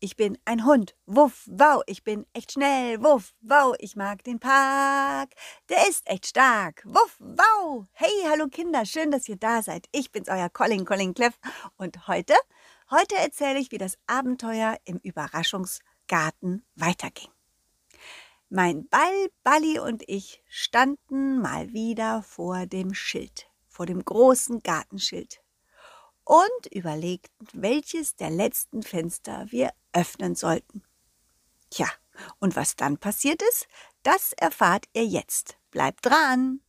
ich bin ein Hund. Wuff, wow, ich bin echt schnell. Wuff, wow, ich mag den Park. Der ist echt stark. Wuff, wow. Hey, hallo Kinder, schön, dass ihr da seid. Ich bin's, euer Colin, Colin Cleff. Und heute, heute erzähle ich, wie das Abenteuer im Überraschungsgarten weiterging. Mein Ball, Balli und ich standen mal wieder vor dem Schild, vor dem großen Gartenschild und überlegten, welches der letzten Fenster wir öffnen sollten. Tja, und was dann passiert ist, das erfahrt ihr jetzt. Bleibt dran!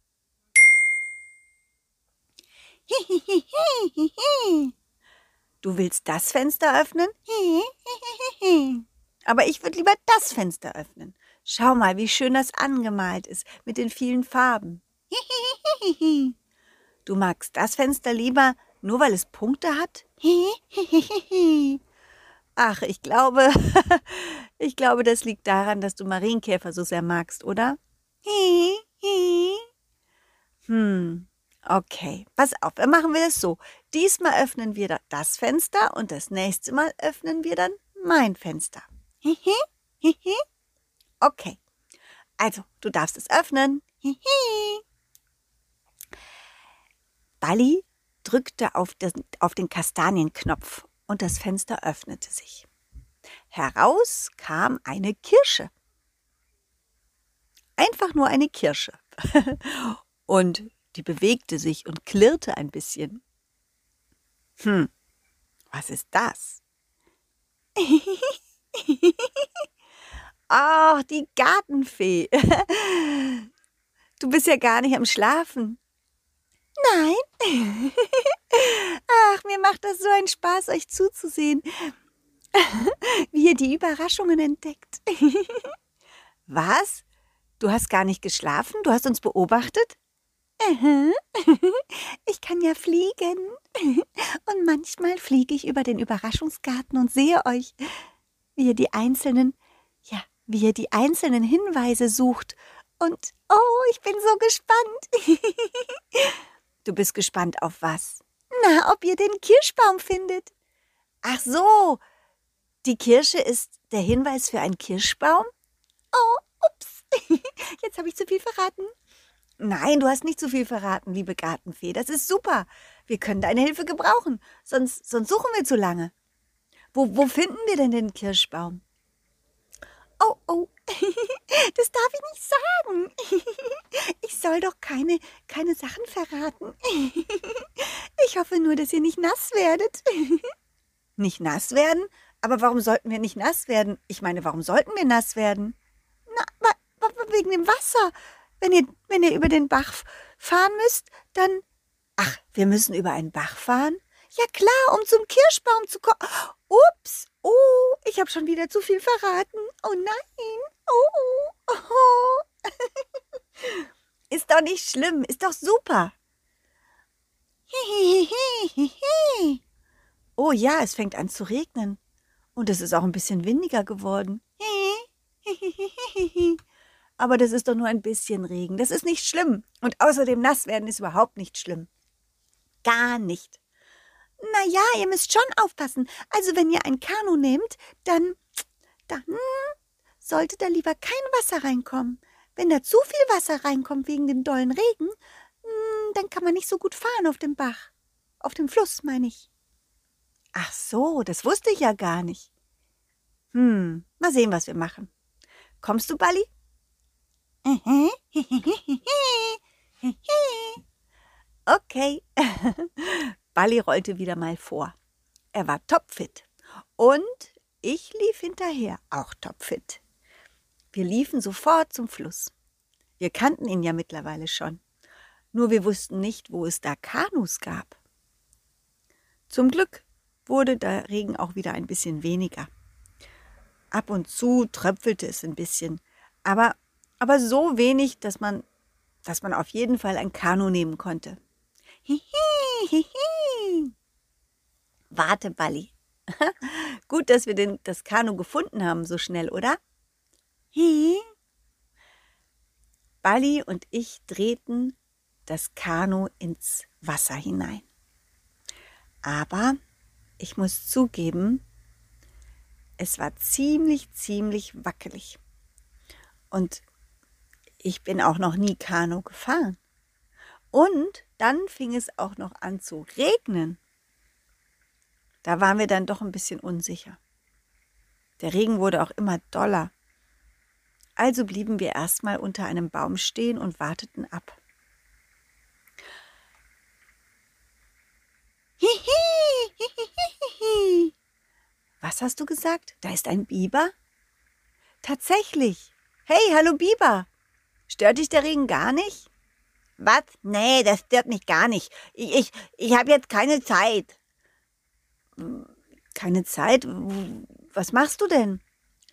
Du willst das Fenster öffnen? Aber ich würde lieber das Fenster öffnen. Schau mal, wie schön das angemalt ist mit den vielen Farben. Du magst das Fenster lieber, nur weil es Punkte hat? Ach, ich glaube, ich glaube, das liegt daran, dass du Marienkäfer so sehr magst, oder? Hm, okay. Pass auf, dann machen wir das so. Diesmal öffnen wir das Fenster und das nächste Mal öffnen wir dann mein Fenster. Okay. Also, du darfst es öffnen. Balli drückte auf den, auf den Kastanienknopf und das Fenster öffnete sich. Heraus kam eine Kirsche. Einfach nur eine Kirsche. und die bewegte sich und klirrte ein bisschen. Hm, was ist das? Ach, die Gartenfee. Du bist ja gar nicht am Schlafen. Nein. Ach, mir macht das so einen Spaß, euch zuzusehen, wie ihr die Überraschungen entdeckt. Was? Du hast gar nicht geschlafen? Du hast uns beobachtet? Ich kann ja fliegen. Und manchmal fliege ich über den Überraschungsgarten und sehe euch, wie ihr die einzelnen, ja, wie ihr die einzelnen Hinweise sucht. Und oh, ich bin so gespannt. Du bist gespannt auf was? Na, ob ihr den Kirschbaum findet. Ach so, die Kirsche ist der Hinweis für einen Kirschbaum? Oh, ups, jetzt habe ich zu viel verraten. Nein, du hast nicht zu viel verraten, liebe Gartenfee. Das ist super. Wir können deine Hilfe gebrauchen, sonst, sonst suchen wir zu lange. Wo, wo finden wir denn den Kirschbaum? Oh, oh, das darf ich nicht sagen. Ich soll doch keine, keine Sachen verraten. Ich hoffe nur, dass ihr nicht nass werdet. Nicht nass werden? Aber warum sollten wir nicht nass werden? Ich meine, warum sollten wir nass werden? Na, wegen dem Wasser. Wenn ihr, wenn ihr über den Bach fahren müsst, dann. Ach, wir müssen über einen Bach fahren? Ja klar, um zum Kirschbaum zu kommen. Ups, oh, ich habe schon wieder zu viel verraten. Oh nein, oh, oh. Ist doch nicht schlimm, ist doch super. Oh ja, es fängt an zu regnen. Und es ist auch ein bisschen windiger geworden. Aber das ist doch nur ein bisschen Regen. Das ist nicht schlimm. Und außerdem nass werden ist überhaupt nicht schlimm. Gar nicht. Na ja, ihr müsst schon aufpassen. Also wenn ihr ein Kanu nehmt, dann, dann sollte da lieber kein Wasser reinkommen. Wenn da zu viel Wasser reinkommt wegen dem dollen Regen, hm, dann kann man nicht so gut fahren auf dem Bach. Auf dem Fluss, meine ich. Ach so, das wusste ich ja gar nicht. Hm, mal sehen, was wir machen. Kommst du, Balli? Okay. Balli rollte wieder mal vor. Er war topfit. Und ich lief hinterher, auch topfit. Wir liefen sofort zum Fluss. Wir kannten ihn ja mittlerweile schon. Nur wir wussten nicht, wo es da Kanus gab. Zum Glück wurde der Regen auch wieder ein bisschen weniger. Ab und zu tröpfelte es ein bisschen, aber, aber so wenig, dass man, dass man auf jeden Fall ein Kanu nehmen konnte. Hihi, hihi. Warte, Balli. Gut, dass wir den, das Kanu gefunden haben so schnell, oder? Hihi. Balli und ich drehten das Kanu ins Wasser hinein. Aber ich muss zugeben, es war ziemlich, ziemlich wackelig. Und ich bin auch noch nie Kanu gefahren. Und dann fing es auch noch an zu regnen. Da waren wir dann doch ein bisschen unsicher. Der Regen wurde auch immer doller. Also blieben wir erstmal unter einem Baum stehen und warteten ab. Was hast du gesagt? Da ist ein Biber? Tatsächlich. Hey, hallo Biber. Stört dich der Regen gar nicht? Was? Nee, das stört mich gar nicht. Ich, ich, ich habe jetzt keine Zeit. Keine Zeit? Was machst du denn?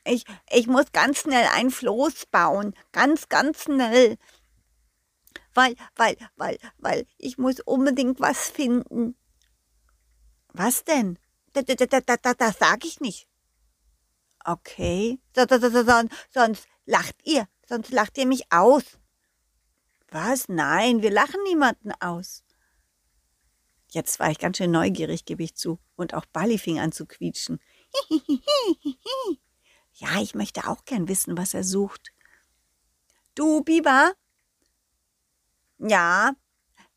Ich, ich muss ganz schnell ein Floß bauen. Ganz, ganz schnell. Weil, weil, weil, weil ich muss unbedingt was finden. Was denn? Das, das, das, das, das sag ich nicht. Okay. Sonst, sonst lacht ihr. Sonst lacht ihr mich aus. Was? Nein, wir lachen niemanden aus. Jetzt war ich ganz schön neugierig, gebe ich zu. Und auch Bali fing an zu quietschen. ja, ich möchte auch gern wissen, was er sucht. Du, Biber? Ja,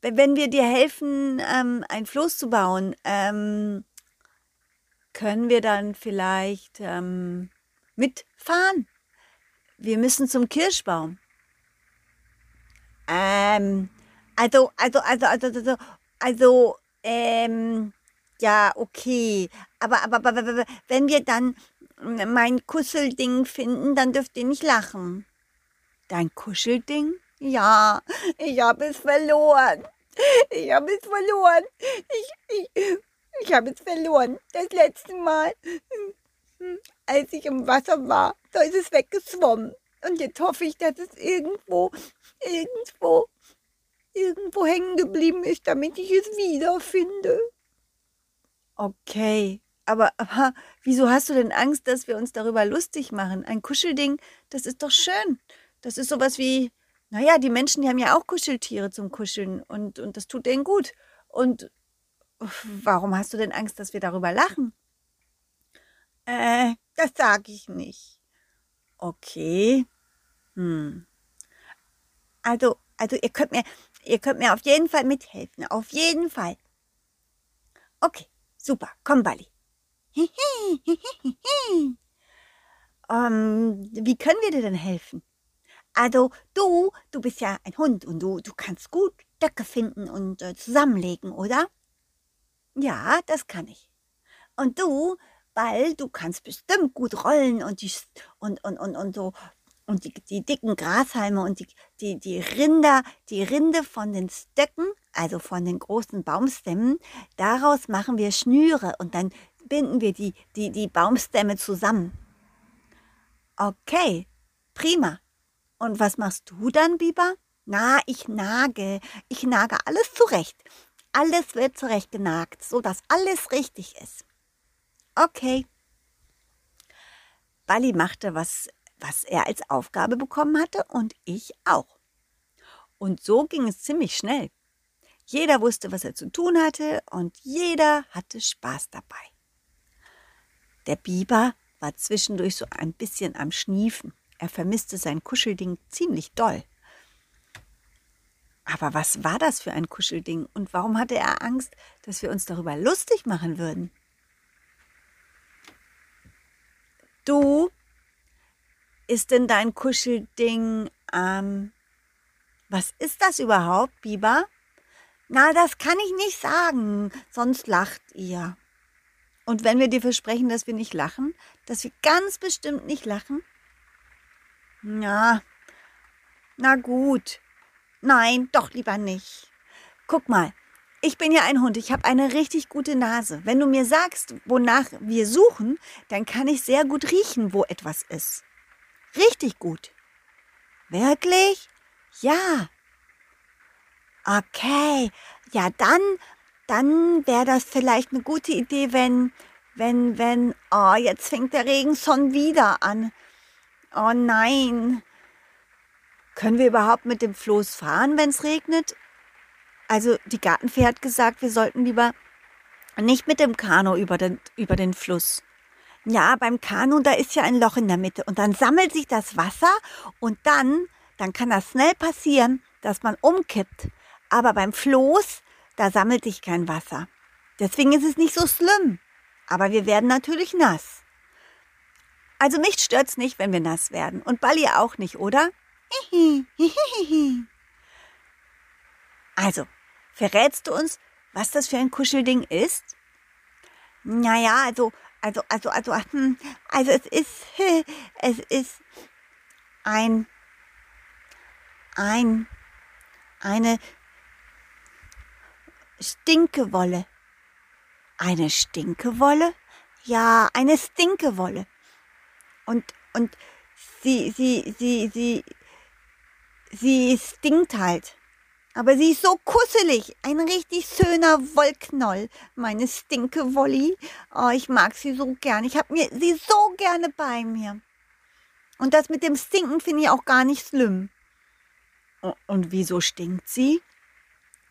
wenn wir dir helfen, ähm, ein Floß zu bauen, ähm, können wir dann vielleicht ähm, mitfahren? Wir müssen zum Kirschbaum. Ähm, also, also, also, also, also, also, ähm, ja, okay. Aber, aber, aber, aber, wenn wir dann mein Kuschelding finden, dann dürft ihr nicht lachen. Dein Kuschelding? Ja, ich habe es verloren. Ich habe es verloren. Ich, ich, ich habe es verloren. Das letzte Mal, als ich im Wasser war, da ist es weggeschwommen. Und jetzt hoffe ich, dass es irgendwo, irgendwo, irgendwo hängen geblieben ist, damit ich es wiederfinde. Okay, aber, aber wieso hast du denn Angst, dass wir uns darüber lustig machen? Ein Kuschelding, das ist doch schön. Das ist sowas wie, naja, die Menschen, die haben ja auch Kuscheltiere zum Kuscheln und, und das tut denen gut. Und warum hast du denn Angst, dass wir darüber lachen? Äh, das sage ich nicht. Okay. Hm. Also, also ihr könnt mir, ihr könnt mir auf jeden Fall mithelfen. Auf jeden Fall. Okay, super. Komm, Bali. Ähm, wie können wir dir denn helfen? Also, du, du bist ja ein Hund und du, du kannst gut Stöcke finden und äh, zusammenlegen, oder? Ja, das kann ich. Und du, weil du kannst bestimmt gut rollen und die und und und und so und die, die dicken Grashalme und die, die, die Rinder, die Rinde von den Stöcken, also von den großen Baumstämmen, daraus machen wir Schnüre und dann binden wir die, die, die Baumstämme zusammen. Okay, prima. Und was machst du dann, Biber? Na, ich nage. Ich nage alles zurecht. Alles wird zurecht genagt, so dass alles richtig ist. Okay. Bali machte, was, was er als Aufgabe bekommen hatte und ich auch. Und so ging es ziemlich schnell. Jeder wusste, was er zu tun hatte und jeder hatte Spaß dabei. Der Biber war zwischendurch so ein bisschen am Schniefen. Er vermisste sein Kuschelding ziemlich doll. Aber was war das für ein Kuschelding und warum hatte er Angst, dass wir uns darüber lustig machen würden? Du, ist denn dein Kuschelding, ähm, was ist das überhaupt, Biber? Na, das kann ich nicht sagen, sonst lacht ihr. Und wenn wir dir versprechen, dass wir nicht lachen, dass wir ganz bestimmt nicht lachen? Ja, na gut. Nein, doch lieber nicht. Guck mal, ich bin ja ein Hund, ich habe eine richtig gute Nase. Wenn du mir sagst, wonach wir suchen, dann kann ich sehr gut riechen, wo etwas ist. Richtig gut. Wirklich? Ja. Okay, ja dann, dann wäre das vielleicht eine gute Idee, wenn, wenn, wenn, oh, jetzt fängt der Regen schon wieder an. Oh nein. Können wir überhaupt mit dem Floß fahren, wenn es regnet? Also die Gartenfee hat gesagt, wir sollten lieber nicht mit dem Kanu über den, über den Fluss. Ja, beim Kanu, da ist ja ein Loch in der Mitte und dann sammelt sich das Wasser und dann, dann kann das schnell passieren, dass man umkippt. Aber beim Floß, da sammelt sich kein Wasser. Deswegen ist es nicht so schlimm. Aber wir werden natürlich nass. Also mich stört's nicht, wenn wir nass werden. Und Bali auch nicht, oder? Also, verrätst du uns, was das für ein Kuschelding ist? Naja, also, also, also, also, hm, also es ist, es ist ein, ein, eine Stinkewolle. Eine Stinkewolle? Ja, eine Stinkewolle. Und, und sie, sie, sie, sie, sie stinkt halt. Aber sie ist so kusselig. Ein richtig schöner Wollknoll. Meine stinke Wolli. Oh, ich mag sie so gern. Ich habe mir sie so gerne bei mir. Und das mit dem Stinken finde ich auch gar nicht schlimm. Und wieso stinkt sie?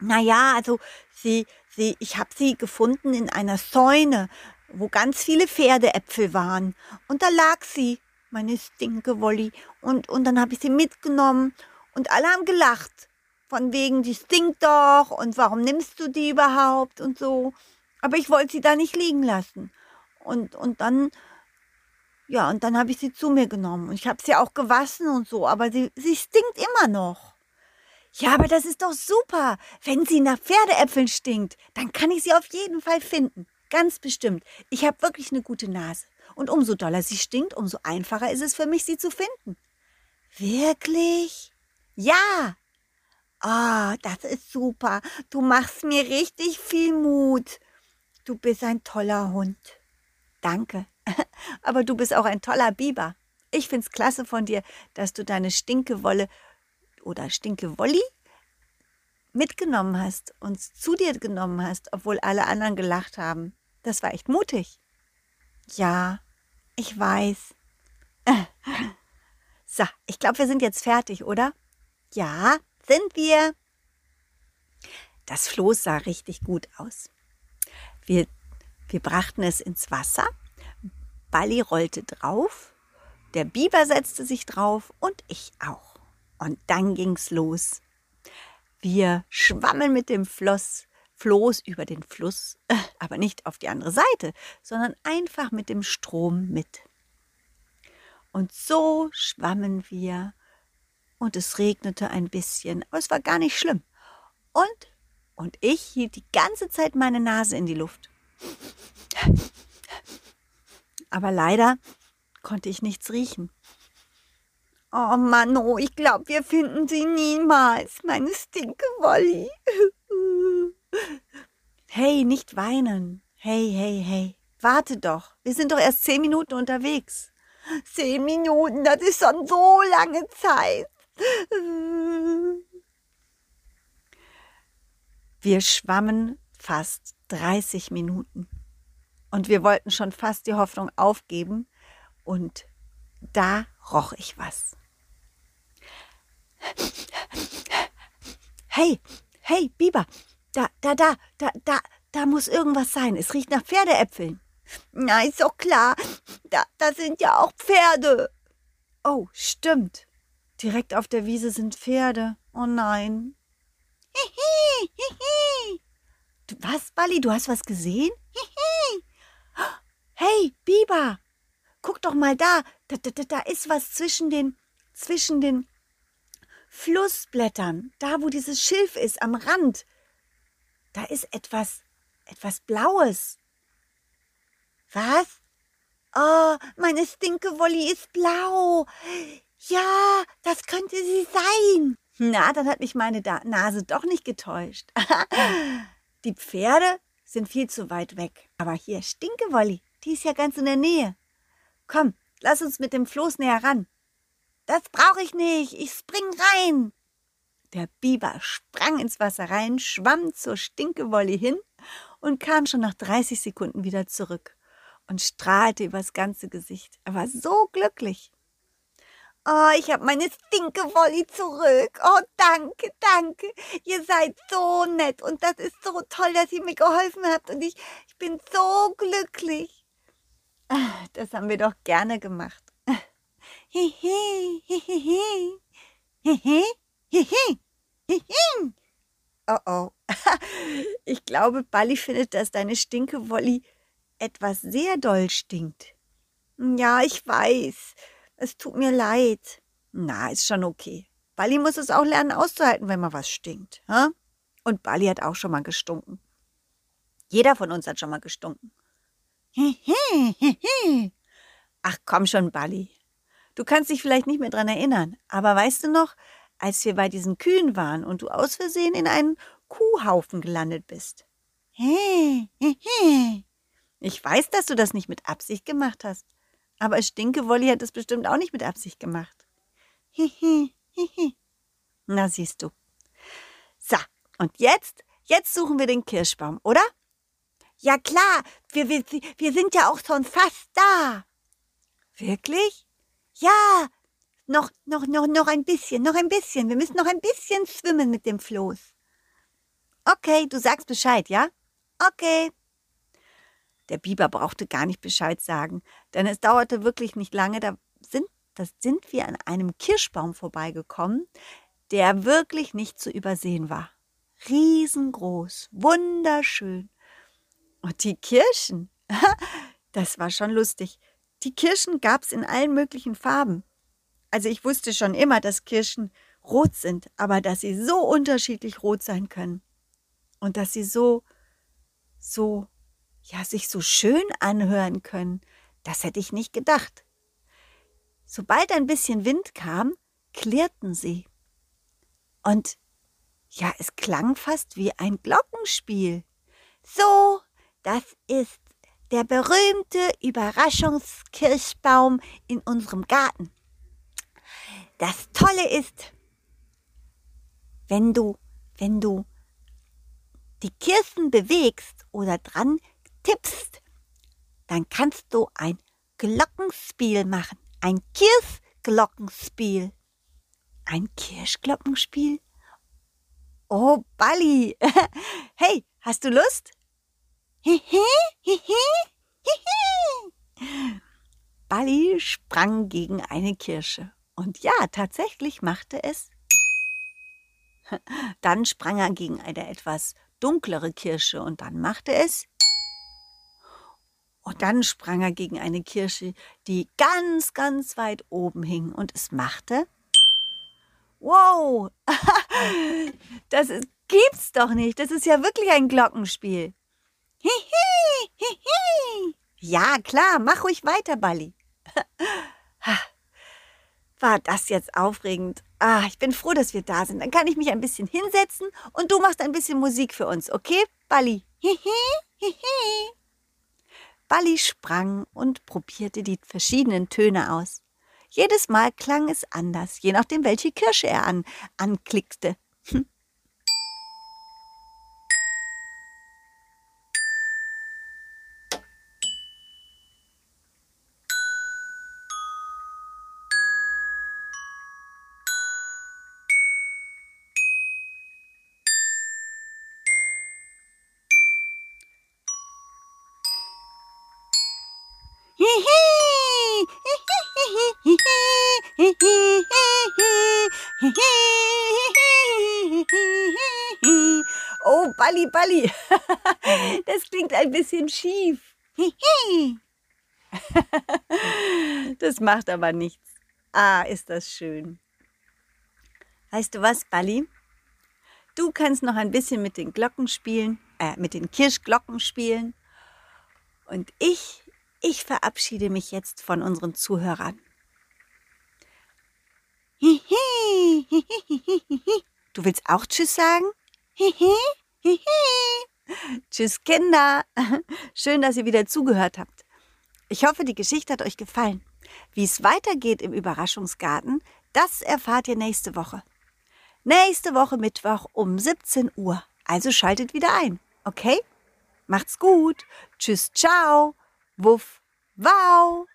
Naja, also sie, sie, ich habe sie gefunden in einer Säune, wo ganz viele Pferdeäpfel waren. Und da lag sie, meine stinke Wolli. Und, und dann habe ich sie mitgenommen und alle haben gelacht. Von wegen, die stinkt doch und warum nimmst du die überhaupt und so. Aber ich wollte sie da nicht liegen lassen. Und, und dann, ja, und dann habe ich sie zu mir genommen. Und ich habe sie auch gewaschen und so, aber sie, sie stinkt immer noch. Ja, aber das ist doch super. Wenn sie nach Pferdeäpfeln stinkt, dann kann ich sie auf jeden Fall finden. Ganz bestimmt. Ich habe wirklich eine gute Nase. Und umso doller sie stinkt, umso einfacher ist es für mich, sie zu finden. Wirklich? Ja, Ah, das ist super. Du machst mir richtig viel Mut. Du bist ein toller Hund. Danke. Aber du bist auch ein toller Biber. Ich find's klasse von dir, dass du deine Stinkewolle oder Stinkewolli mitgenommen hast und zu dir genommen hast, obwohl alle anderen gelacht haben. Das war echt mutig. Ja, ich weiß. So, ich glaube, wir sind jetzt fertig, oder? Ja, sind wir. Das Floß sah richtig gut aus. Wir, wir brachten es ins Wasser. Balli rollte drauf. Der Biber setzte sich drauf und ich auch. Und dann ging's los. Wir schwammen mit dem Floss, Floß über den Fluss, aber nicht auf die andere Seite, sondern einfach mit dem Strom mit. Und so schwammen wir und es regnete ein bisschen, aber es war gar nicht schlimm. Und, und ich hielt die ganze Zeit meine Nase in die Luft. Aber leider konnte ich nichts riechen. Oh Mann, oh, ich glaube, wir finden sie niemals, meine Stinkewolli. Hey, nicht weinen. Hey, hey, hey. Warte doch. Wir sind doch erst zehn Minuten unterwegs. Zehn Minuten, das ist schon so lange Zeit. Wir schwammen fast 30 Minuten und wir wollten schon fast die Hoffnung aufgeben und da roch ich was. Hey, hey, Biber, da, da, da, da, da, da muss irgendwas sein. Es riecht nach Pferdeäpfeln. Na, ist doch klar. Da, da sind ja auch Pferde. Oh, stimmt. Direkt auf der Wiese sind Pferde. Oh nein. Hihi, hihi. Du, was, Bali? Du hast was gesehen? Hihi. Hey, Biber, guck doch mal da. Da, da. da ist was zwischen den, zwischen den Flussblättern. Da, wo dieses Schilf ist, am Rand. Da ist etwas, etwas Blaues. Was? Oh, meine Stinkewolli ist blau. Ja, das könnte sie sein. Na, dann hat mich meine da Nase doch nicht getäuscht. die Pferde sind viel zu weit weg. Aber hier Stinkewolli, die ist ja ganz in der Nähe. Komm, lass uns mit dem Floß näher ran. Das brauche ich nicht. Ich spring rein. Der Biber sprang ins Wasser rein, schwamm zur Stinkewolli hin und kam schon nach 30 Sekunden wieder zurück und strahlte übers ganze Gesicht. Er war so glücklich. Oh, ich habe meine Stinkewolli zurück. Oh, danke, danke. Ihr seid so nett und das ist so toll, dass ihr mir geholfen habt und ich, ich bin so glücklich. Das haben wir doch gerne gemacht. Hihi, hihihi, hihi, hihi, hihi. Oh oh. Ich glaube, Balli findet, dass deine Stinkewolli etwas sehr doll stinkt. Ja, ich weiß. Es tut mir leid. Na, ist schon okay. Balli muss es auch lernen auszuhalten, wenn mal was stinkt. Und Balli hat auch schon mal gestunken. Jeder von uns hat schon mal gestunken. Ach komm schon, Balli. Du kannst dich vielleicht nicht mehr dran erinnern, aber weißt du noch, als wir bei diesen Kühen waren und du aus Versehen in einen Kuhhaufen gelandet bist? Ich weiß, dass du das nicht mit Absicht gemacht hast, aber Stinkewolli hat es bestimmt auch nicht mit Absicht gemacht. Na siehst du. So, und jetzt, jetzt suchen wir den Kirschbaum, oder? Ja klar, wir, wir, wir sind ja auch schon fast da. Wirklich? Ja, noch, noch, noch, noch ein bisschen, noch ein bisschen. Wir müssen noch ein bisschen schwimmen mit dem Floß. Okay, du sagst Bescheid, ja? Okay. Der Biber brauchte gar nicht Bescheid sagen, denn es dauerte wirklich nicht lange, da sind, da sind wir an einem Kirschbaum vorbeigekommen, der wirklich nicht zu übersehen war. Riesengroß, wunderschön. Und die Kirschen, das war schon lustig. Die Kirschen gab's in allen möglichen Farben. Also ich wusste schon immer, dass Kirschen rot sind, aber dass sie so unterschiedlich rot sein können. Und dass sie so, so, ja, sich so schön anhören können, das hätte ich nicht gedacht. Sobald ein bisschen Wind kam, klirrten sie. Und ja, es klang fast wie ein Glockenspiel. So, das ist der berühmte Überraschungskirschbaum in unserem Garten. Das Tolle ist, wenn du, wenn du die Kirschen bewegst oder dran tippst, dann kannst du ein Glockenspiel machen. Ein Kirschglockenspiel. Ein Kirschglockenspiel? Oh, Balli. hey, hast du Lust? Balli sprang gegen eine Kirsche. Und ja, tatsächlich machte es. Dann sprang er gegen eine etwas dunklere Kirsche und dann machte es. Und dann sprang er gegen eine Kirsche, die ganz, ganz weit oben hing und es machte. Wow, das ist, gibt's doch nicht. Das ist ja wirklich ein Glockenspiel. Hihi, hihi. Ja, klar, mach ruhig weiter, Balli. War das jetzt aufregend? Ah, ich bin froh, dass wir da sind. Dann kann ich mich ein bisschen hinsetzen und du machst ein bisschen Musik für uns, okay, Balli? Hihi, hihi. Balli sprang und probierte die verschiedenen Töne aus. Jedes Mal klang es anders, je nachdem, welche Kirsche er an, anklickte. Oh, Balli, Balli. Das klingt ein bisschen schief. Das macht aber nichts. Ah, ist das schön. Weißt du was, Balli? Du kannst noch ein bisschen mit den Glocken spielen, äh, mit den Kirschglocken spielen. Und ich, ich verabschiede mich jetzt von unseren Zuhörern. Du willst auch Tschüss sagen? Tschüss, Kinder. Schön, dass ihr wieder zugehört habt. Ich hoffe, die Geschichte hat euch gefallen. Wie es weitergeht im Überraschungsgarten, das erfahrt ihr nächste Woche. Nächste Woche Mittwoch um 17 Uhr. Also schaltet wieder ein, okay? Macht's gut. Tschüss, ciao. Wuff, wow.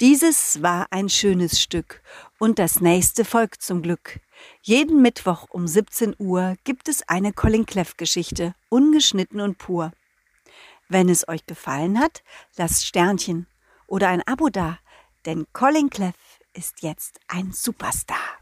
Dieses war ein schönes Stück und das nächste folgt zum Glück. Jeden Mittwoch um 17 Uhr gibt es eine Colin Cleff Geschichte, ungeschnitten und pur. Wenn es euch gefallen hat, lasst Sternchen oder ein Abo da, denn Colin Cleff ist jetzt ein Superstar.